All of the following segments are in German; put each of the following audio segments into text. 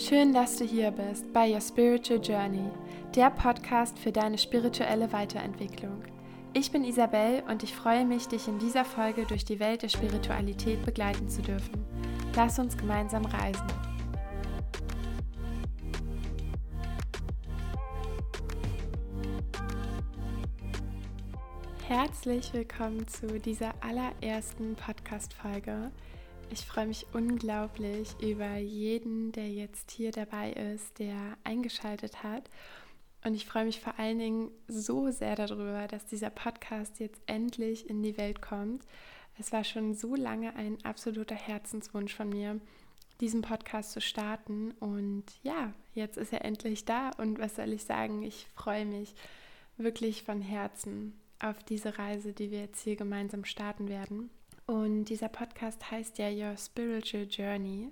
Schön, dass du hier bist bei Your Spiritual Journey, der Podcast für deine spirituelle Weiterentwicklung. Ich bin Isabel und ich freue mich, dich in dieser Folge durch die Welt der Spiritualität begleiten zu dürfen. Lass uns gemeinsam reisen. Herzlich willkommen zu dieser allerersten Podcast-Folge. Ich freue mich unglaublich über jeden, der jetzt hier dabei ist, der eingeschaltet hat. Und ich freue mich vor allen Dingen so sehr darüber, dass dieser Podcast jetzt endlich in die Welt kommt. Es war schon so lange ein absoluter Herzenswunsch von mir, diesen Podcast zu starten. Und ja, jetzt ist er endlich da. Und was soll ich sagen? Ich freue mich wirklich von Herzen auf diese Reise, die wir jetzt hier gemeinsam starten werden. Und dieser Podcast heißt ja Your Spiritual Journey.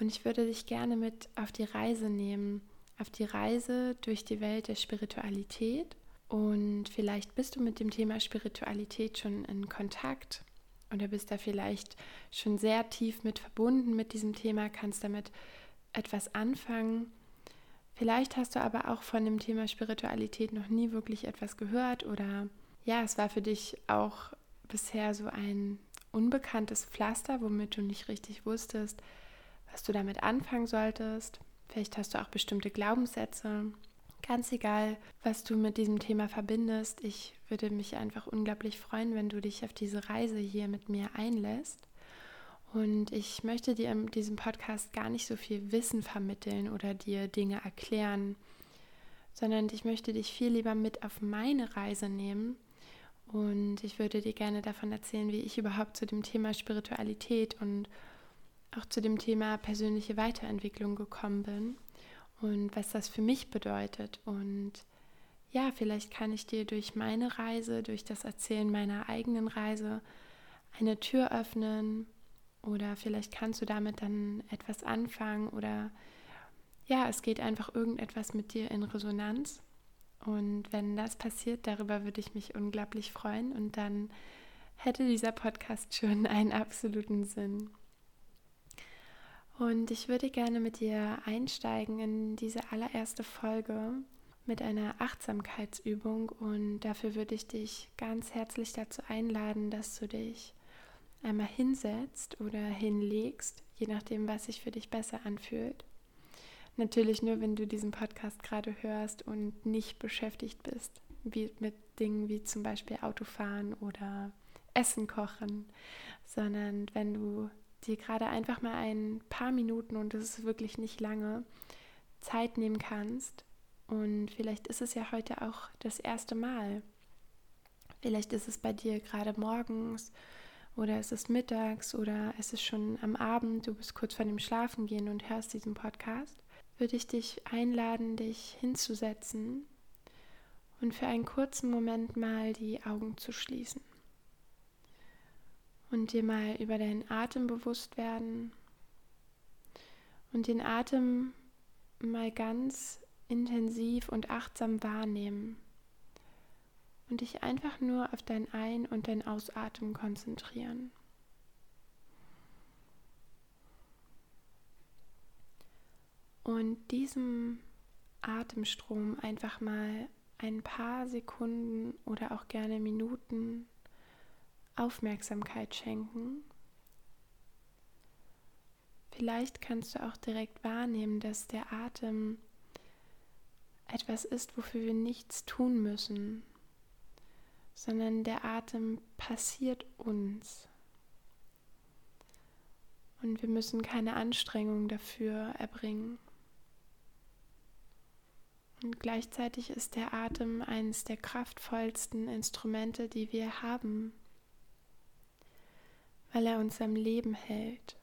Und ich würde dich gerne mit auf die Reise nehmen, auf die Reise durch die Welt der Spiritualität. Und vielleicht bist du mit dem Thema Spiritualität schon in Kontakt oder bist da vielleicht schon sehr tief mit verbunden mit diesem Thema, kannst damit etwas anfangen. Vielleicht hast du aber auch von dem Thema Spiritualität noch nie wirklich etwas gehört oder ja, es war für dich auch bisher so ein unbekanntes Pflaster, womit du nicht richtig wusstest, was du damit anfangen solltest. Vielleicht hast du auch bestimmte Glaubenssätze. Ganz egal, was du mit diesem Thema verbindest, ich würde mich einfach unglaublich freuen, wenn du dich auf diese Reise hier mit mir einlässt. Und ich möchte dir in diesem Podcast gar nicht so viel Wissen vermitteln oder dir Dinge erklären, sondern ich möchte dich viel lieber mit auf meine Reise nehmen und ich würde dir gerne davon erzählen, wie ich überhaupt zu dem Thema Spiritualität und auch zu dem Thema persönliche Weiterentwicklung gekommen bin und was das für mich bedeutet. Und ja, vielleicht kann ich dir durch meine Reise, durch das Erzählen meiner eigenen Reise eine Tür öffnen oder vielleicht kannst du damit dann etwas anfangen oder ja, es geht einfach irgendetwas mit dir in Resonanz und wenn das passiert, darüber würde ich mich unglaublich freuen und dann hätte dieser Podcast schon einen absoluten Sinn. Und ich würde gerne mit dir einsteigen in diese allererste Folge mit einer Achtsamkeitsübung und dafür würde ich dich ganz herzlich dazu einladen, dass du dich einmal hinsetzt oder hinlegst, je nachdem, was sich für dich besser anfühlt. Natürlich nur, wenn du diesen Podcast gerade hörst und nicht beschäftigt bist wie mit Dingen wie zum Beispiel Autofahren oder Essen kochen, sondern wenn du dir gerade einfach mal ein paar Minuten, und das ist wirklich nicht lange, Zeit nehmen kannst. Und vielleicht ist es ja heute auch das erste Mal. Vielleicht ist es bei dir gerade morgens oder es ist mittags oder es ist schon am Abend, du bist kurz vor dem Schlafengehen und hörst diesen Podcast würde ich dich einladen, dich hinzusetzen und für einen kurzen Moment mal die Augen zu schließen und dir mal über deinen Atem bewusst werden und den Atem mal ganz intensiv und achtsam wahrnehmen und dich einfach nur auf dein Ein- und dein Ausatmen konzentrieren. Und diesem Atemstrom einfach mal ein paar Sekunden oder auch gerne Minuten Aufmerksamkeit schenken. Vielleicht kannst du auch direkt wahrnehmen, dass der Atem etwas ist, wofür wir nichts tun müssen, sondern der Atem passiert uns. Und wir müssen keine Anstrengung dafür erbringen. Und gleichzeitig ist der Atem eines der kraftvollsten Instrumente, die wir haben, weil er uns am Leben hält.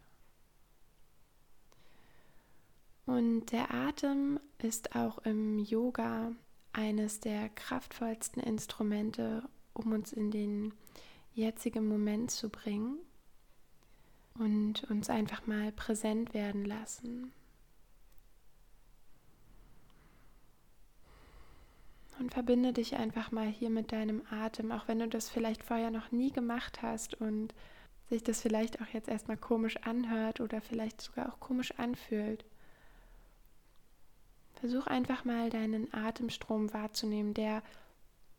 Und der Atem ist auch im Yoga eines der kraftvollsten Instrumente, um uns in den jetzigen Moment zu bringen und uns einfach mal präsent werden lassen. Und verbinde dich einfach mal hier mit deinem Atem, auch wenn du das vielleicht vorher noch nie gemacht hast und sich das vielleicht auch jetzt erstmal komisch anhört oder vielleicht sogar auch komisch anfühlt. Versuch einfach mal deinen Atemstrom wahrzunehmen, der,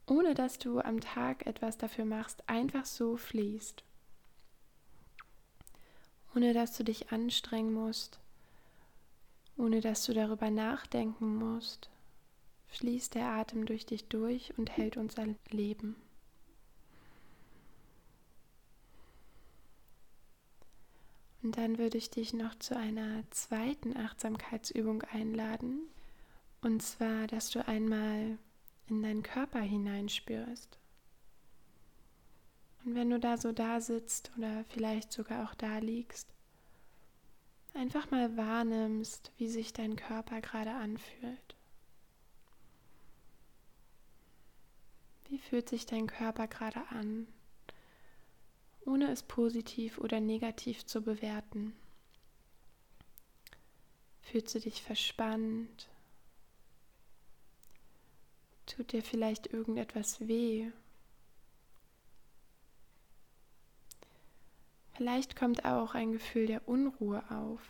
ohne dass du am Tag etwas dafür machst, einfach so fließt. Ohne dass du dich anstrengen musst, ohne dass du darüber nachdenken musst, fließt der Atem durch dich durch und hält unser Leben. Und dann würde ich dich noch zu einer zweiten Achtsamkeitsübung einladen. Und zwar, dass du einmal in deinen Körper hineinspürst. Und wenn du da so da sitzt oder vielleicht sogar auch da liegst, einfach mal wahrnimmst, wie sich dein Körper gerade anfühlt. Fühlt sich dein Körper gerade an? ohne es positiv oder negativ zu bewerten. Fühlst du dich verspannt? Tut dir vielleicht irgendetwas weh? Vielleicht kommt auch ein Gefühl der Unruhe auf.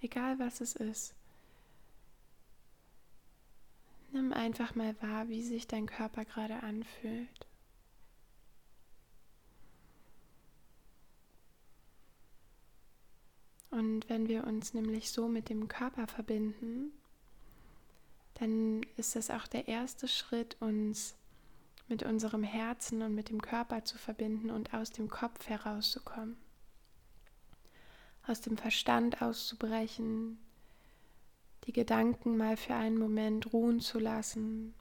Egal was es ist. Nimm einfach mal wahr, wie sich dein Körper gerade anfühlt. Und wenn wir uns nämlich so mit dem Körper verbinden, dann ist das auch der erste Schritt, uns mit unserem Herzen und mit dem Körper zu verbinden und aus dem Kopf herauszukommen. Aus dem Verstand auszubrechen, die Gedanken mal für einen Moment ruhen zu lassen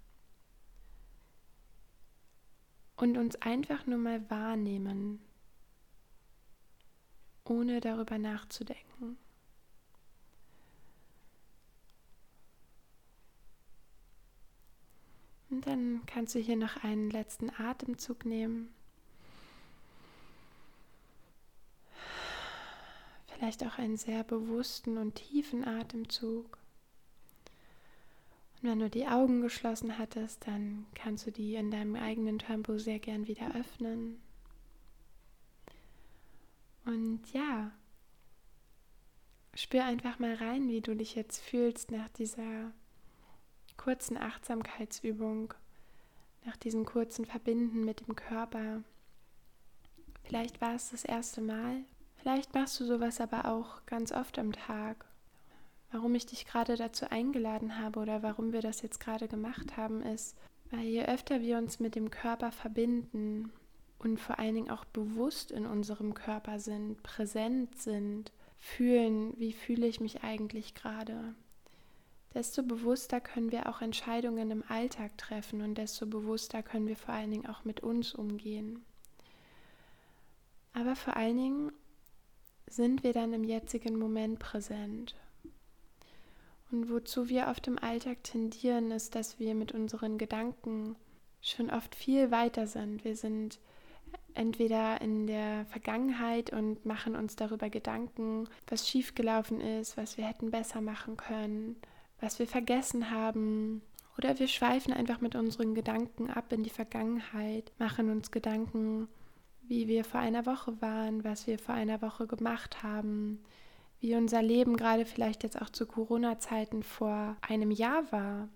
und uns einfach nur mal wahrnehmen ohne darüber nachzudenken. Und dann kannst du hier noch einen letzten Atemzug nehmen. Vielleicht auch einen sehr bewussten und tiefen Atemzug. Und wenn du die Augen geschlossen hattest, dann kannst du die in deinem eigenen Tempo sehr gern wieder öffnen. Und ja, spür einfach mal rein, wie du dich jetzt fühlst nach dieser kurzen Achtsamkeitsübung, nach diesem kurzen Verbinden mit dem Körper. Vielleicht war es das erste Mal, vielleicht machst du sowas aber auch ganz oft am Tag. Warum ich dich gerade dazu eingeladen habe oder warum wir das jetzt gerade gemacht haben, ist, weil je öfter wir uns mit dem Körper verbinden, und vor allen Dingen auch bewusst in unserem Körper sind, präsent sind, fühlen, wie fühle ich mich eigentlich gerade. Desto bewusster können wir auch Entscheidungen im Alltag treffen und desto bewusster können wir vor allen Dingen auch mit uns umgehen. Aber vor allen Dingen sind wir dann im jetzigen Moment präsent. Und wozu wir oft im Alltag tendieren, ist, dass wir mit unseren Gedanken schon oft viel weiter sind. Wir sind entweder in der Vergangenheit und machen uns darüber Gedanken, was schiefgelaufen ist, was wir hätten besser machen können, was wir vergessen haben. Oder wir schweifen einfach mit unseren Gedanken ab in die Vergangenheit, machen uns Gedanken, wie wir vor einer Woche waren, was wir vor einer Woche gemacht haben, wie unser Leben gerade vielleicht jetzt auch zu Corona-Zeiten vor einem Jahr war,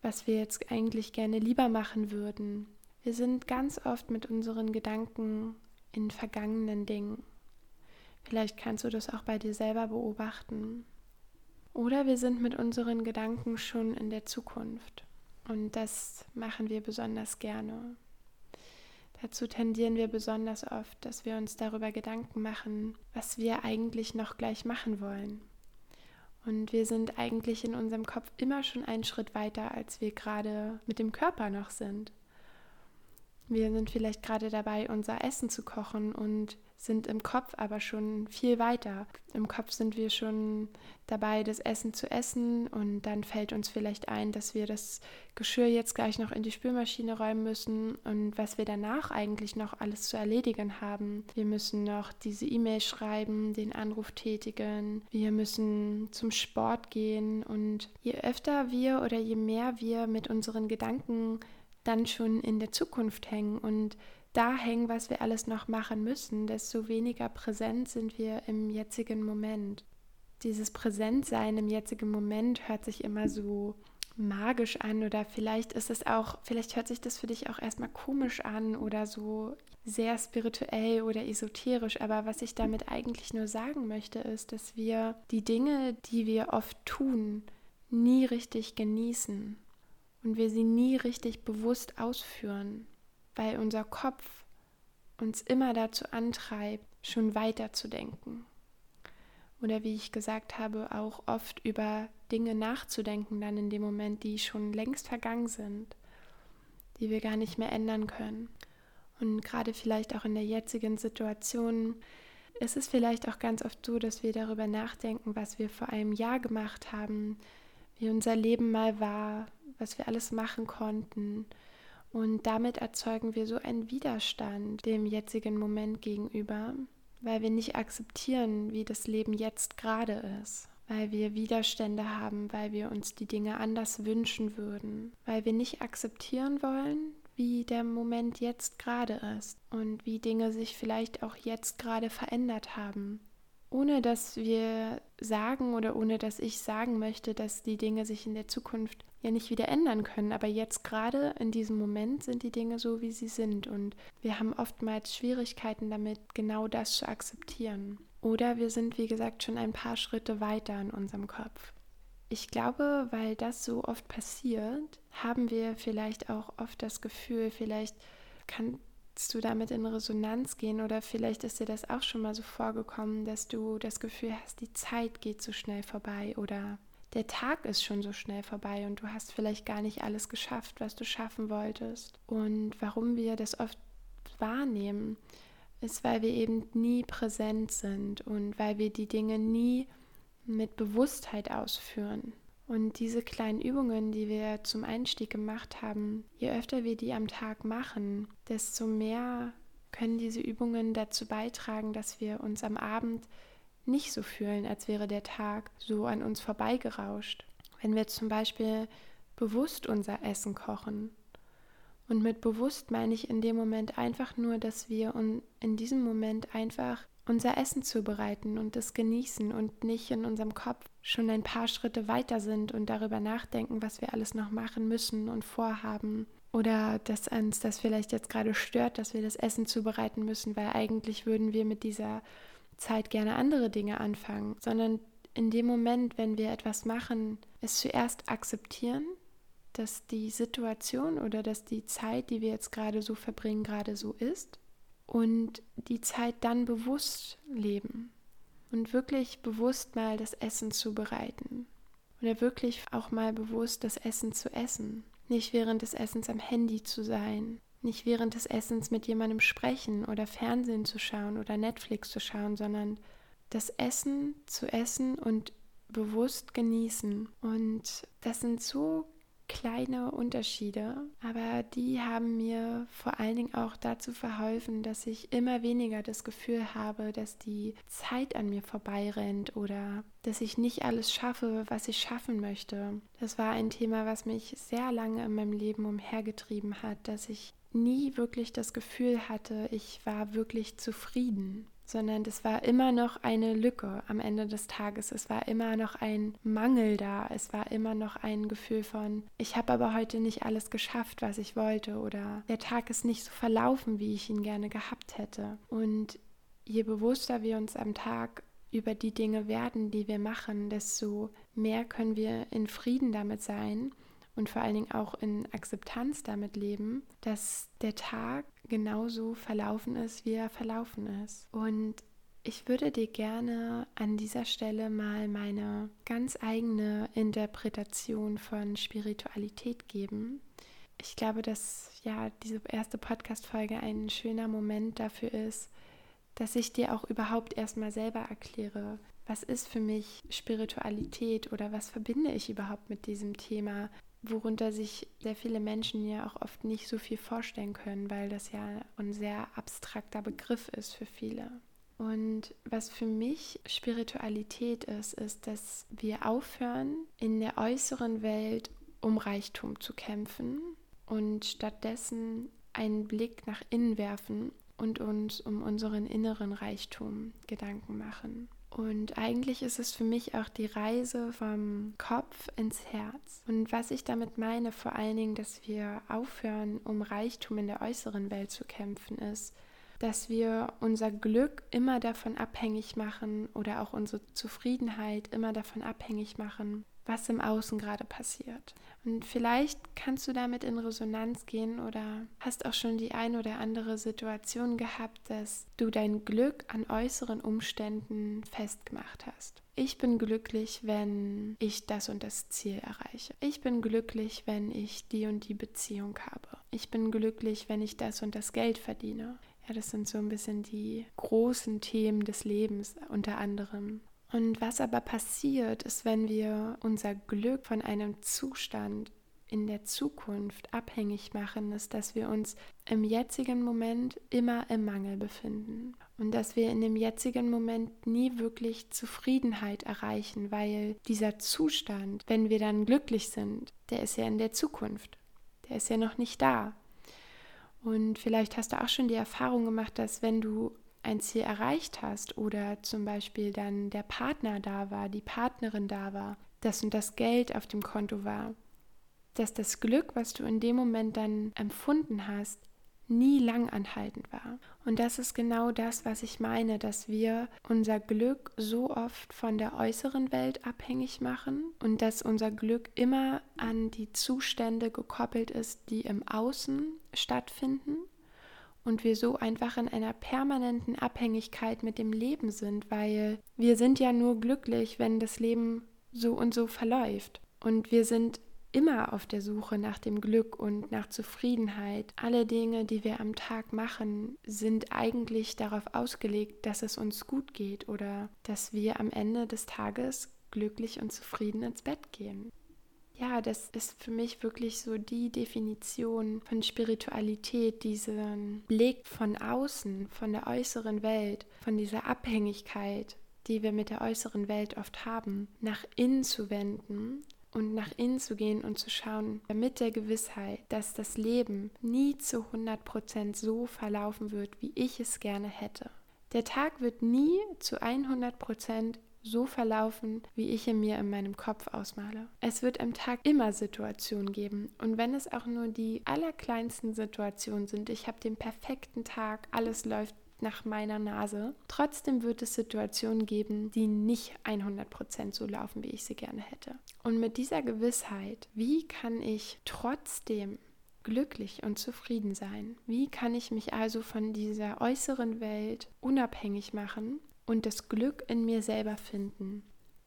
was wir jetzt eigentlich gerne lieber machen würden. Wir sind ganz oft mit unseren Gedanken in vergangenen Dingen. Vielleicht kannst du das auch bei dir selber beobachten. Oder wir sind mit unseren Gedanken schon in der Zukunft. Und das machen wir besonders gerne. Dazu tendieren wir besonders oft, dass wir uns darüber Gedanken machen, was wir eigentlich noch gleich machen wollen. Und wir sind eigentlich in unserem Kopf immer schon einen Schritt weiter, als wir gerade mit dem Körper noch sind. Wir sind vielleicht gerade dabei, unser Essen zu kochen und sind im Kopf aber schon viel weiter. Im Kopf sind wir schon dabei, das Essen zu essen und dann fällt uns vielleicht ein, dass wir das Geschirr jetzt gleich noch in die Spülmaschine räumen müssen und was wir danach eigentlich noch alles zu erledigen haben. Wir müssen noch diese E-Mail schreiben, den Anruf tätigen, wir müssen zum Sport gehen und je öfter wir oder je mehr wir mit unseren Gedanken dann schon in der Zukunft hängen und da hängen, was wir alles noch machen müssen, desto weniger präsent sind wir im jetzigen Moment. dieses Präsentsein im jetzigen Moment hört sich immer so magisch an oder vielleicht ist es auch, vielleicht hört sich das für dich auch erstmal komisch an oder so sehr spirituell oder esoterisch, aber was ich damit eigentlich nur sagen möchte, ist, dass wir die Dinge, die wir oft tun, nie richtig genießen und wir sie nie richtig bewusst ausführen, weil unser Kopf uns immer dazu antreibt, schon weiter zu denken. Oder wie ich gesagt habe, auch oft über Dinge nachzudenken, dann in dem Moment, die schon längst vergangen sind, die wir gar nicht mehr ändern können. Und gerade vielleicht auch in der jetzigen Situation ist es vielleicht auch ganz oft so, dass wir darüber nachdenken, was wir vor einem Jahr gemacht haben, wie unser Leben mal war, was wir alles machen konnten. Und damit erzeugen wir so einen Widerstand dem jetzigen Moment gegenüber, weil wir nicht akzeptieren, wie das Leben jetzt gerade ist, weil wir Widerstände haben, weil wir uns die Dinge anders wünschen würden, weil wir nicht akzeptieren wollen, wie der Moment jetzt gerade ist und wie Dinge sich vielleicht auch jetzt gerade verändert haben. Ohne dass wir sagen oder ohne dass ich sagen möchte, dass die Dinge sich in der Zukunft ja nicht wieder ändern können. Aber jetzt gerade in diesem Moment sind die Dinge so, wie sie sind. Und wir haben oftmals Schwierigkeiten damit, genau das zu akzeptieren. Oder wir sind, wie gesagt, schon ein paar Schritte weiter in unserem Kopf. Ich glaube, weil das so oft passiert, haben wir vielleicht auch oft das Gefühl, vielleicht kann du damit in Resonanz gehen oder vielleicht ist dir das auch schon mal so vorgekommen, dass du das Gefühl hast, die Zeit geht so schnell vorbei oder der Tag ist schon so schnell vorbei und du hast vielleicht gar nicht alles geschafft, was du schaffen wolltest. Und warum wir das oft wahrnehmen, ist, weil wir eben nie präsent sind und weil wir die Dinge nie mit Bewusstheit ausführen. Und diese kleinen Übungen, die wir zum Einstieg gemacht haben, je öfter wir die am Tag machen, desto mehr können diese Übungen dazu beitragen, dass wir uns am Abend nicht so fühlen, als wäre der Tag so an uns vorbeigerauscht. Wenn wir zum Beispiel bewusst unser Essen kochen. Und mit bewusst meine ich in dem Moment einfach nur, dass wir in diesem Moment einfach unser Essen zubereiten und es genießen und nicht in unserem Kopf schon ein paar Schritte weiter sind und darüber nachdenken, was wir alles noch machen müssen und vorhaben. Oder dass uns das vielleicht jetzt gerade stört, dass wir das Essen zubereiten müssen, weil eigentlich würden wir mit dieser Zeit gerne andere Dinge anfangen, sondern in dem Moment, wenn wir etwas machen, es zuerst akzeptieren, dass die Situation oder dass die Zeit, die wir jetzt gerade so verbringen, gerade so ist und die Zeit dann bewusst leben und wirklich bewusst mal das Essen zubereiten oder wirklich auch mal bewusst das Essen zu essen, nicht während des Essens am Handy zu sein, nicht während des Essens mit jemandem sprechen oder Fernsehen zu schauen oder Netflix zu schauen, sondern das Essen zu essen und bewusst genießen. Und das sind so kleine Unterschiede, aber die haben mir vor allen Dingen auch dazu verholfen, dass ich immer weniger das Gefühl habe, dass die Zeit an mir vorbeirennt oder dass ich nicht alles schaffe, was ich schaffen möchte. Das war ein Thema, was mich sehr lange in meinem Leben umhergetrieben hat, dass ich nie wirklich das Gefühl hatte, ich war wirklich zufrieden sondern das war immer noch eine Lücke am Ende des Tages. Es war immer noch ein Mangel da. Es war immer noch ein Gefühl von, ich habe aber heute nicht alles geschafft, was ich wollte oder der Tag ist nicht so verlaufen, wie ich ihn gerne gehabt hätte. Und je bewusster wir uns am Tag über die Dinge werden, die wir machen, desto mehr können wir in Frieden damit sein und vor allen Dingen auch in Akzeptanz damit leben, dass der Tag genauso verlaufen ist, wie er verlaufen ist. Und ich würde dir gerne an dieser Stelle mal meine ganz eigene Interpretation von Spiritualität geben. Ich glaube, dass ja diese erste Podcast-Folge ein schöner Moment dafür ist, dass ich dir auch überhaupt erstmal selber erkläre, was ist für mich Spiritualität oder was verbinde ich überhaupt mit diesem Thema? Worunter sich sehr viele Menschen ja auch oft nicht so viel vorstellen können, weil das ja ein sehr abstrakter Begriff ist für viele. Und was für mich Spiritualität ist, ist, dass wir aufhören, in der äußeren Welt um Reichtum zu kämpfen und stattdessen einen Blick nach innen werfen und uns um unseren inneren Reichtum Gedanken machen. Und eigentlich ist es für mich auch die Reise vom Kopf ins Herz. Und was ich damit meine, vor allen Dingen, dass wir aufhören, um Reichtum in der äußeren Welt zu kämpfen, ist, dass wir unser Glück immer davon abhängig machen oder auch unsere Zufriedenheit immer davon abhängig machen, was im Außen gerade passiert. Und vielleicht kannst du damit in Resonanz gehen oder hast auch schon die ein oder andere Situation gehabt, dass du dein Glück an äußeren Umständen festgemacht hast. Ich bin glücklich, wenn ich das und das Ziel erreiche. Ich bin glücklich, wenn ich die und die Beziehung habe. Ich bin glücklich, wenn ich das und das Geld verdiene. Ja, das sind so ein bisschen die großen Themen des Lebens unter anderem. Und was aber passiert, ist, wenn wir unser Glück von einem Zustand in der Zukunft abhängig machen, ist, dass wir uns im jetzigen Moment immer im Mangel befinden und dass wir in dem jetzigen Moment nie wirklich Zufriedenheit erreichen, weil dieser Zustand, wenn wir dann glücklich sind, der ist ja in der Zukunft, der ist ja noch nicht da. Und vielleicht hast du auch schon die Erfahrung gemacht, dass wenn du ein Ziel erreicht hast oder zum Beispiel dann der Partner da war, die Partnerin da war, dass und das Geld auf dem Konto war, dass das Glück, was du in dem Moment dann empfunden hast, nie lang anhaltend war. Und das ist genau das, was ich meine, dass wir unser Glück so oft von der äußeren Welt abhängig machen und dass unser Glück immer an die Zustände gekoppelt ist, die im Außen stattfinden und wir so einfach in einer permanenten Abhängigkeit mit dem Leben sind, weil wir sind ja nur glücklich, wenn das Leben so und so verläuft. Und wir sind immer auf der Suche nach dem Glück und nach Zufriedenheit. Alle Dinge, die wir am Tag machen, sind eigentlich darauf ausgelegt, dass es uns gut geht oder dass wir am Ende des Tages glücklich und zufrieden ins Bett gehen. Ja, das ist für mich wirklich so die Definition von Spiritualität, diesen Blick von außen, von der äußeren Welt, von dieser Abhängigkeit, die wir mit der äußeren Welt oft haben, nach innen zu wenden und nach innen zu gehen und zu schauen, mit der Gewissheit, dass das Leben nie zu 100% so verlaufen wird, wie ich es gerne hätte. Der Tag wird nie zu 100% so verlaufen, wie ich ihn mir in meinem Kopf ausmale. Es wird am Tag immer Situationen geben und wenn es auch nur die allerkleinsten Situationen sind, ich habe den perfekten Tag, alles läuft nach meiner Nase. Trotzdem wird es Situationen geben, die nicht 100% so laufen, wie ich sie gerne hätte. Und mit dieser Gewissheit, wie kann ich trotzdem glücklich und zufrieden sein? Wie kann ich mich also von dieser äußeren Welt unabhängig machen und das Glück in mir selber finden.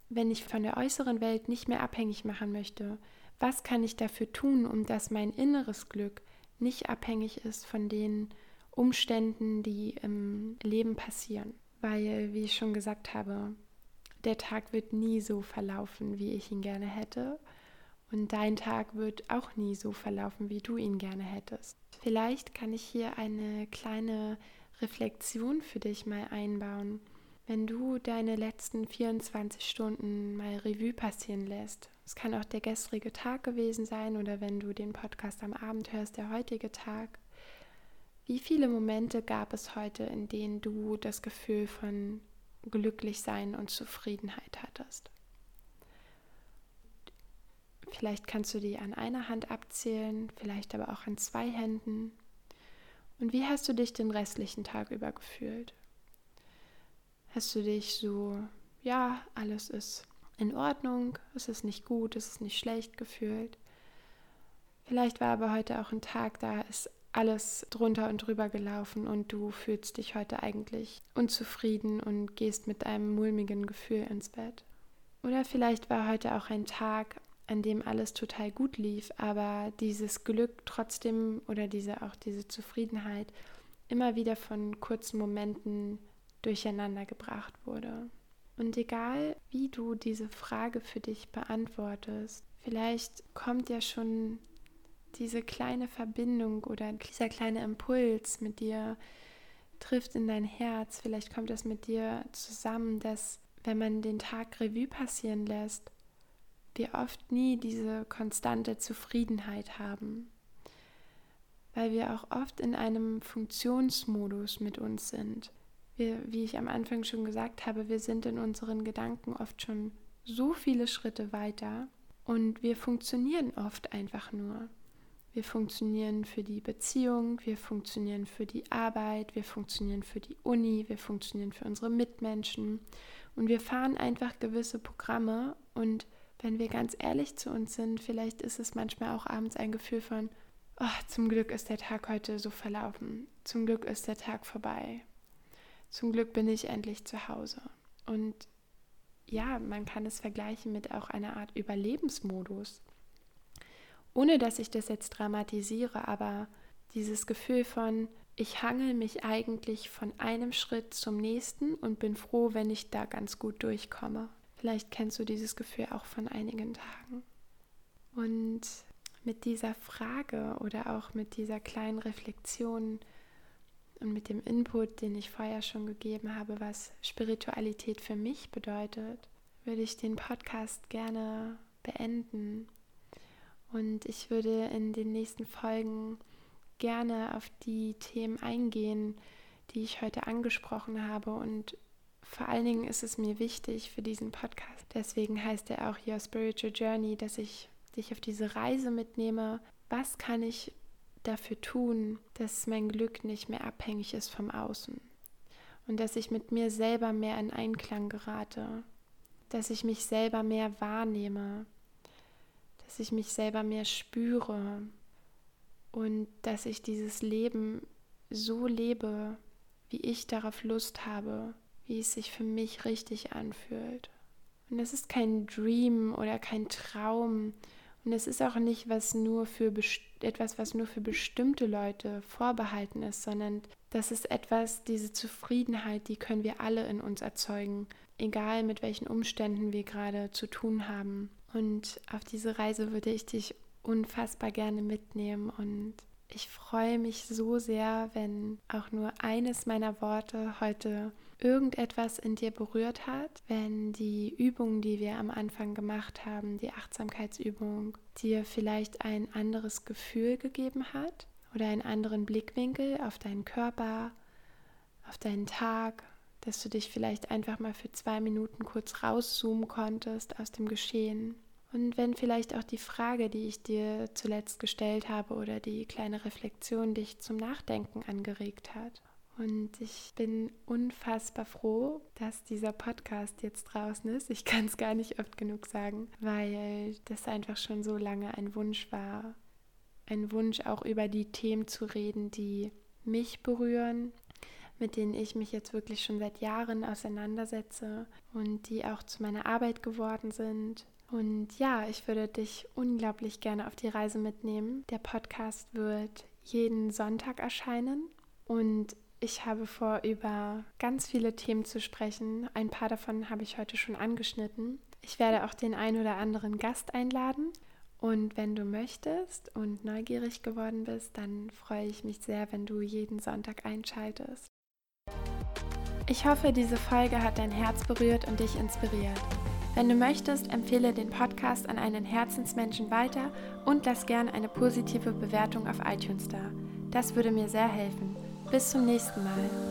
Wenn ich von der äußeren Welt nicht mehr abhängig machen möchte, was kann ich dafür tun, um dass mein inneres Glück nicht abhängig ist von den Umständen, die im Leben passieren? Weil, wie ich schon gesagt habe, der Tag wird nie so verlaufen, wie ich ihn gerne hätte. Und dein Tag wird auch nie so verlaufen, wie du ihn gerne hättest. Vielleicht kann ich hier eine kleine Reflexion für dich mal einbauen. Wenn du deine letzten 24 Stunden mal Revue passieren lässt, es kann auch der gestrige Tag gewesen sein oder wenn du den Podcast am Abend hörst, der heutige Tag. Wie viele Momente gab es heute, in denen du das Gefühl von Glücklichsein und Zufriedenheit hattest? Vielleicht kannst du die an einer Hand abzählen, vielleicht aber auch an zwei Händen. Und wie hast du dich den restlichen Tag über gefühlt? Hast du dich so, ja, alles ist in Ordnung, es ist nicht gut, es ist nicht schlecht gefühlt. Vielleicht war aber heute auch ein Tag, da ist alles drunter und drüber gelaufen und du fühlst dich heute eigentlich unzufrieden und gehst mit einem mulmigen Gefühl ins Bett. Oder vielleicht war heute auch ein Tag, an dem alles total gut lief, aber dieses Glück trotzdem oder diese auch diese Zufriedenheit immer wieder von kurzen Momenten durcheinander gebracht wurde. Und egal, wie du diese Frage für dich beantwortest, vielleicht kommt ja schon diese kleine Verbindung oder dieser kleine Impuls mit dir trifft in dein Herz. Vielleicht kommt das mit dir zusammen, dass wenn man den Tag Revue passieren lässt, wir oft nie diese konstante Zufriedenheit haben, weil wir auch oft in einem Funktionsmodus mit uns sind. Wir, wie ich am Anfang schon gesagt habe, wir sind in unseren Gedanken oft schon so viele Schritte weiter und wir funktionieren oft einfach nur. Wir funktionieren für die Beziehung, wir funktionieren für die Arbeit, wir funktionieren für die Uni, wir funktionieren für unsere Mitmenschen und wir fahren einfach gewisse Programme und wenn wir ganz ehrlich zu uns sind, vielleicht ist es manchmal auch abends ein Gefühl von, oh, zum Glück ist der Tag heute so verlaufen, zum Glück ist der Tag vorbei, zum Glück bin ich endlich zu Hause. Und ja, man kann es vergleichen mit auch einer Art Überlebensmodus ohne dass ich das jetzt dramatisiere, aber dieses Gefühl von, ich hangel mich eigentlich von einem Schritt zum nächsten und bin froh, wenn ich da ganz gut durchkomme. Vielleicht kennst du dieses Gefühl auch von einigen Tagen. Und mit dieser Frage oder auch mit dieser kleinen Reflexion und mit dem Input, den ich vorher schon gegeben habe, was Spiritualität für mich bedeutet, würde ich den Podcast gerne beenden und ich würde in den nächsten Folgen gerne auf die Themen eingehen, die ich heute angesprochen habe. Und vor allen Dingen ist es mir wichtig für diesen Podcast. Deswegen heißt er auch Your Spiritual Journey, dass ich dich auf diese Reise mitnehme. Was kann ich dafür tun, dass mein Glück nicht mehr abhängig ist vom Außen? Und dass ich mit mir selber mehr in Einklang gerate, dass ich mich selber mehr wahrnehme, dass ich mich selber mehr spüre und dass ich dieses Leben so lebe, wie ich darauf Lust habe, wie es sich für mich richtig anfühlt. Und es ist kein Dream oder kein Traum und es ist auch nicht was nur für etwas, was nur für bestimmte Leute vorbehalten ist, sondern das ist etwas, diese Zufriedenheit, die können wir alle in uns erzeugen, egal mit welchen Umständen wir gerade zu tun haben. Und auf diese Reise würde ich dich unfassbar gerne mitnehmen und ich freue mich so sehr, wenn auch nur eines meiner Worte heute irgendetwas in dir berührt hat, wenn die Übung, die wir am Anfang gemacht haben, die Achtsamkeitsübung, dir vielleicht ein anderes Gefühl gegeben hat oder einen anderen Blickwinkel auf deinen Körper, auf deinen Tag, dass du dich vielleicht einfach mal für zwei Minuten kurz rauszoomen konntest aus dem Geschehen. Und wenn vielleicht auch die Frage, die ich dir zuletzt gestellt habe oder die kleine Reflexion dich zum Nachdenken angeregt hat. Und ich bin unfassbar froh, dass dieser Podcast jetzt draußen ist. Ich kann es gar nicht oft genug sagen, weil das einfach schon so lange ein Wunsch war. Ein Wunsch auch über die Themen zu reden, die mich berühren, mit denen ich mich jetzt wirklich schon seit Jahren auseinandersetze und die auch zu meiner Arbeit geworden sind. Und ja, ich würde dich unglaublich gerne auf die Reise mitnehmen. Der Podcast wird jeden Sonntag erscheinen und ich habe vor, über ganz viele Themen zu sprechen. Ein paar davon habe ich heute schon angeschnitten. Ich werde auch den ein oder anderen Gast einladen. Und wenn du möchtest und neugierig geworden bist, dann freue ich mich sehr, wenn du jeden Sonntag einschaltest. Ich hoffe, diese Folge hat dein Herz berührt und dich inspiriert. Wenn du möchtest, empfehle den Podcast an einen Herzensmenschen weiter und lass gerne eine positive Bewertung auf iTunes da. Das würde mir sehr helfen. Bis zum nächsten Mal.